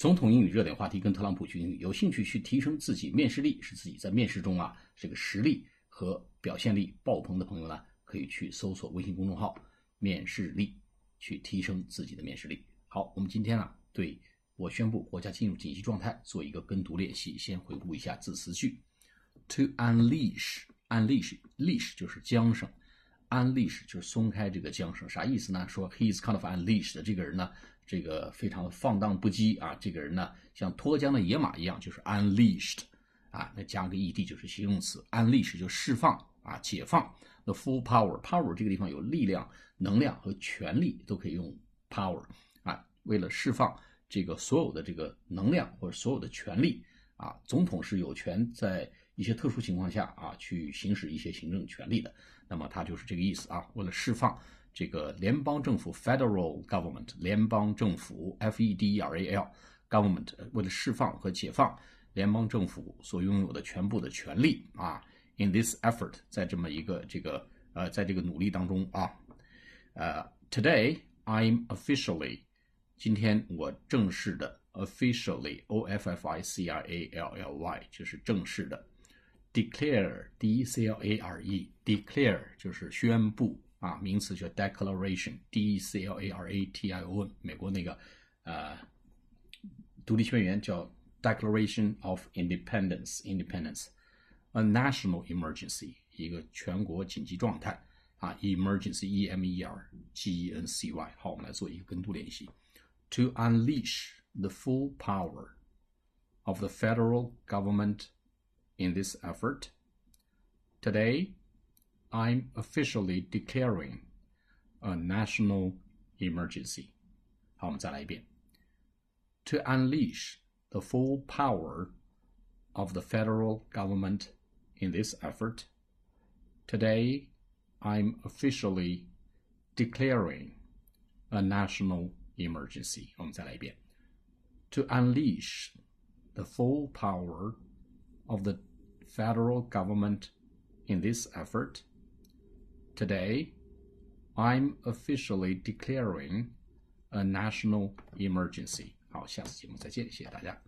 总统英语热点话题跟特朗普学英语，有兴趣去提升自己面试力，使自己在面试中啊这个实力和表现力爆棚的朋友呢，可以去搜索微信公众号“面试力”，去提升自己的面试力。好，我们今天啊，对我宣布国家进入紧急状态做一个跟读练习，先回顾一下字词句：to unleash，unleash，leash 就是缰绳，unleash 就是松开这个缰绳，啥意思呢？说 he is kind of unleashed，这个人呢。这个非常的放荡不羁啊，这个人呢像脱缰的野马一样，就是 unleashed 啊，那加个 ed 就是形容词，unleash 就释放啊，解放。The full power，power 这个地方有力量、能量和权力都可以用 power 啊。为了释放这个所有的这个能量或者所有的权力啊，总统是有权在一些特殊情况下啊去行使一些行政权力的。那么他就是这个意思啊，为了释放。这个联邦政府 （federal government） 联邦政府 （f-e-d-e-r-a-l） government 为了释放和解放联邦政府所拥有的全部的权利啊，in this effort 在这么一个这个呃在这个努力当中啊，呃，today I'm officially 今天我正式的 officially o f f i c r a l l y 就是正式的 declare d e c l a r e declare 就是宣布。啊，名词叫 declaration，d e c l a r a t i o n，美国那个呃独立宣言叫 Declaration of Independence，Independence，a national emergency，一个全国紧急状态啊，emergency，e m e r g e n c y。好，我们来做一个跟读练习，to unleash the full power of the federal government in this effort today. I'm officially declaring a national emergency. 好，我们再来一遍。To unleash the full power of the federal government in this effort, today I'm officially declaring a national emergency. 我们再来一遍。To unleash the full power of the federal government in this effort, Today, I'm officially declaring a national emergency. 好，下次节目再见，谢谢大家。